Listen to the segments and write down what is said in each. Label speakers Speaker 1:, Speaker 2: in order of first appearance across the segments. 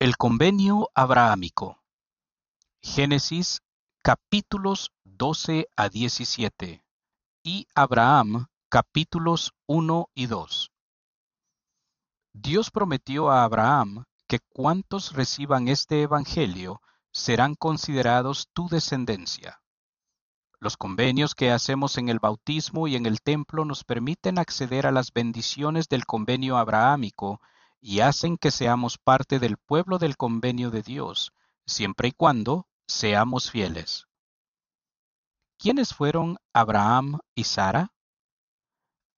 Speaker 1: El convenio abrahámico. Génesis capítulos 12 a 17 y Abraham capítulos 1 y 2. Dios prometió a Abraham que cuantos reciban este Evangelio serán considerados tu descendencia. Los convenios que hacemos en el bautismo y en el templo nos permiten acceder a las bendiciones del convenio abrahámico y hacen que seamos parte del pueblo del convenio de Dios, siempre y cuando seamos fieles. ¿Quiénes fueron Abraham y Sara?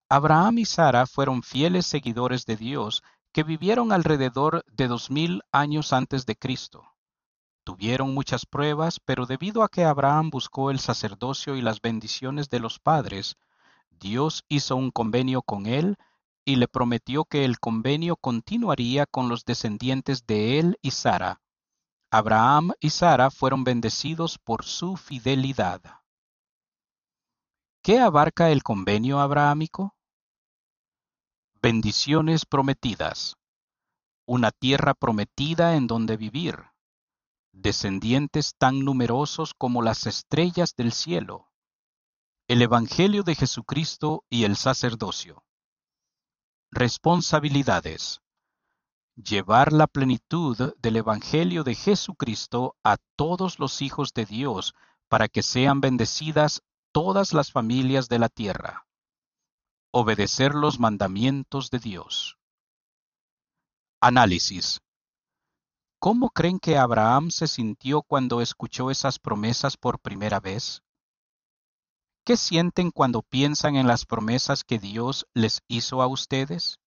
Speaker 1: Abraham y Sara fueron fieles seguidores de Dios que vivieron alrededor de dos mil años antes de Cristo. Tuvieron muchas pruebas, pero debido a que Abraham buscó el sacerdocio y las bendiciones de los padres, Dios hizo un convenio con él y le prometió que el convenio continuaría con los descendientes de él y Sara. Abraham y Sara fueron bendecidos por su fidelidad. ¿Qué abarca el convenio abrahámico? Bendiciones prometidas. Una tierra prometida en donde vivir. Descendientes tan numerosos como las estrellas del cielo. El Evangelio de Jesucristo y el sacerdocio. Responsabilidades. Llevar la plenitud del Evangelio de Jesucristo a todos los hijos de Dios para que sean bendecidas todas las familias de la tierra. Obedecer los mandamientos de Dios. Análisis. ¿Cómo creen que Abraham se sintió cuando escuchó esas promesas por primera vez? ¿Qué sienten cuando piensan en las promesas que Dios les hizo a ustedes?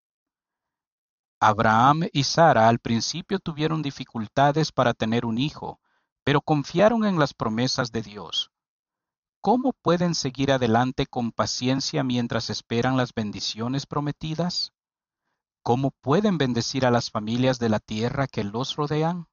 Speaker 1: Abraham y Sara al principio tuvieron dificultades para tener un hijo, pero confiaron en las promesas de Dios. ¿Cómo pueden seguir adelante con paciencia mientras esperan las bendiciones prometidas? ¿Cómo pueden bendecir a las familias de la tierra que los rodean?